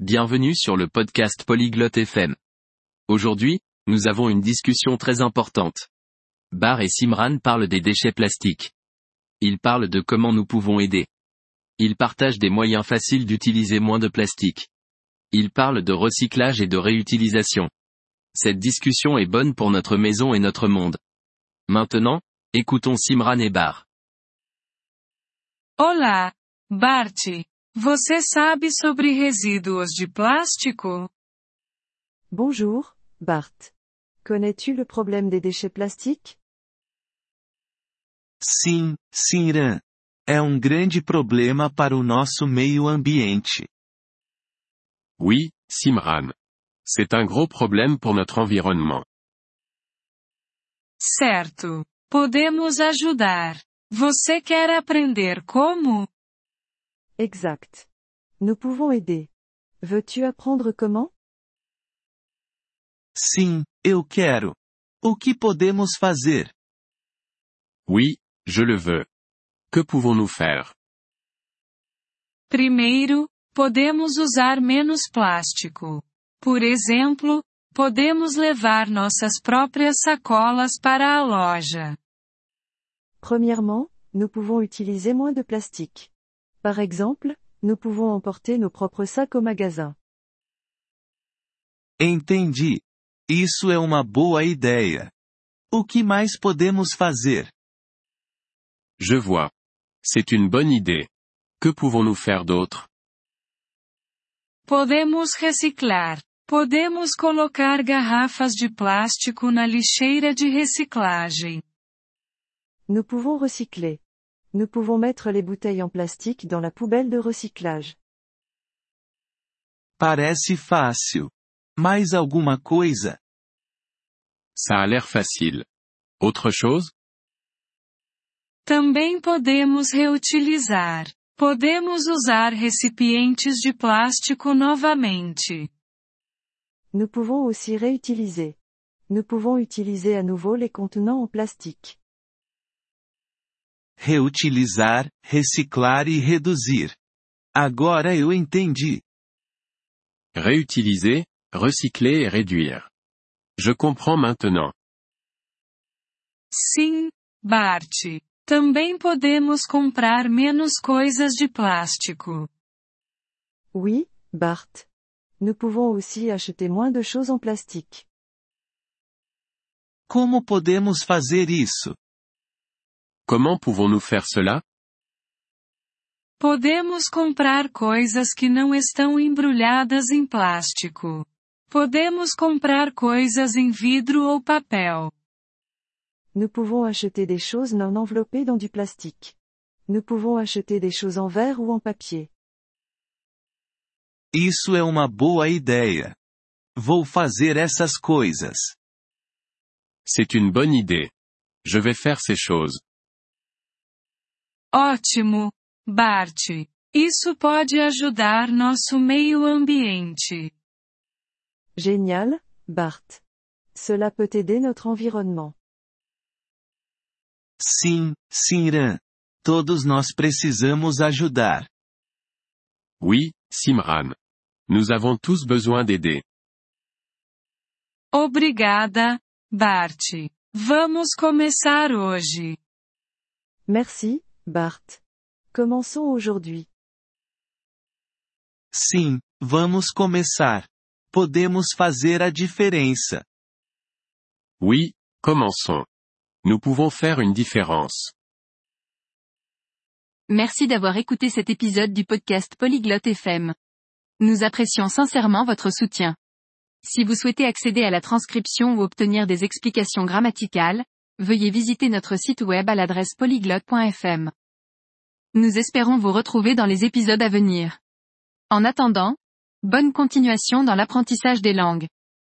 Bienvenue sur le podcast Polyglotte FM. Aujourd'hui, nous avons une discussion très importante. Bar et Simran parlent des déchets plastiques. Ils parlent de comment nous pouvons aider. Ils partagent des moyens faciles d'utiliser moins de plastique. Ils parlent de recyclage et de réutilisation. Cette discussion est bonne pour notre maison et notre monde. Maintenant, écoutons Simran et Bar. Olá, Bart. Você sabe sobre resíduos de plástico? Bonjour, Bart. Connais-tu le problème des déchets plastiques Sim, Simran. É um grande problema para o nosso meio ambiente. Oui, Simran. C'est un gros problème pour notre environnement. Certo. Podemos ajudar. Você quer aprender como? Exact. Nous pouvons aider. Veux-tu apprendre comment Sim, eu quero. O que podemos fazer? Oui, je le veux. Que pouvons-nous faire Primeiro, podemos usar menos plástico. Por exemplo, podemos levar nossas próprias sacolas para a loja. Premièrement, nous pouvons utiliser moins de plastique. Par exemple, nous pouvons emporter nos propres sacs au magasin. Entendi. Isso é uma boa ideia. O que mais podemos fazer? Je vois. C'est une bonne idée. Que pouvons-nous faire d'autre Podemos reciclar. Podemos colocar garrafas de plástico na lixeira de reciclagem. Nous pouvons recycler. Nous pouvons mettre les bouteilles en plastique dans la poubelle de recyclage. Parece fácil. Mais alguma coisa? Ça a l'air facile. Autre chose? Também podemos reutilizar. Podemos usar recipientes de plástico novamente. Nous pouvons aussi réutiliser. Nous pouvons utiliser à nouveau les contenants en plastique. Reutilizar, reciclar e reduzir. Agora eu entendi. Réutiliser, recycler et réduire. Je comprends maintenant. Sim, Bart. Também podemos comprar menos coisas de plástico. Oui, Bart. Nous pouvons aussi acheter moins de choses en plastique. Como podemos fazer isso? Comment pouvons-nous faire cela Podemos comprar coisas que não estão embrulhadas em plástico. Podemos comprar coisas em vidro ou papel. Nous pouvons acheter des choses non enveloppées dans du plastique. Nous pouvons acheter des choses en verre ou en papier. Isso é uma boa ideia. Vou fazer essas coisas. C'est une bonne idée. Je vais faire ces choses. Ótimo, Bart. Isso pode ajudar nosso meio ambiente. Génial, Bart. Cela peut aider notre environnement. Sim, Simran. Todos nós precisamos ajudar. Oui, Simran. Nous avons tous besoin d'aider. Obrigada, Bart. Vamos começar hoje. Merci, Bart. Commençons aujourd'hui. Sim, vamos começar. Podemos fazer a diferença. Oui, commençons. Nous pouvons faire une différence. Merci d'avoir écouté cet épisode du podcast Polyglotte FM. Nous apprécions sincèrement votre soutien. Si vous souhaitez accéder à la transcription ou obtenir des explications grammaticales, veuillez visiter notre site web à l'adresse polyglotte.fm. Nous espérons vous retrouver dans les épisodes à venir. En attendant, bonne continuation dans l'apprentissage des langues.